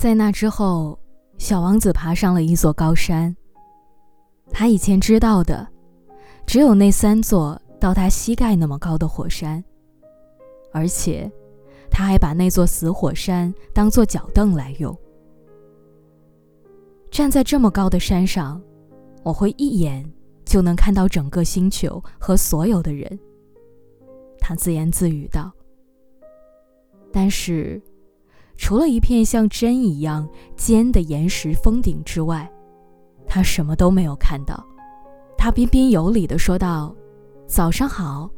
在那之后，小王子爬上了一座高山。他以前知道的，只有那三座到他膝盖那么高的火山，而且，他还把那座死火山当做脚凳来用。站在这么高的山上，我会一眼就能看到整个星球和所有的人。他自言自语道。但是。除了一片像针一样尖的岩石峰顶之外，他什么都没有看到。他彬彬有礼地说道：“早上好。”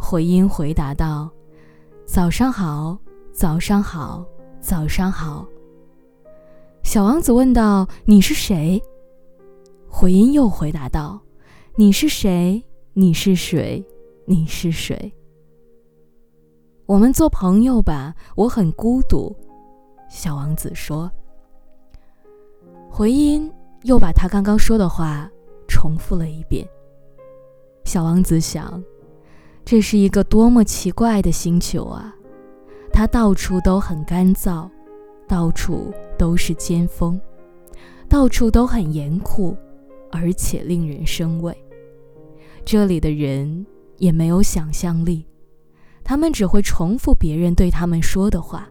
回音回答道：“早上好，早上好，早上好。”小王子问道：“你是谁？”回音又回答道：“你是谁？你是谁？你是谁？”我们做朋友吧，我很孤独。”小王子说。回音又把他刚刚说的话重复了一遍。小王子想，这是一个多么奇怪的星球啊！它到处都很干燥，到处都是尖峰，到处都很严酷，而且令人生畏。这里的人也没有想象力。他们只会重复别人对他们说的话。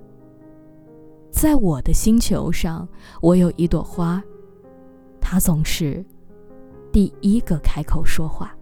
在我的星球上，我有一朵花，它总是第一个开口说话。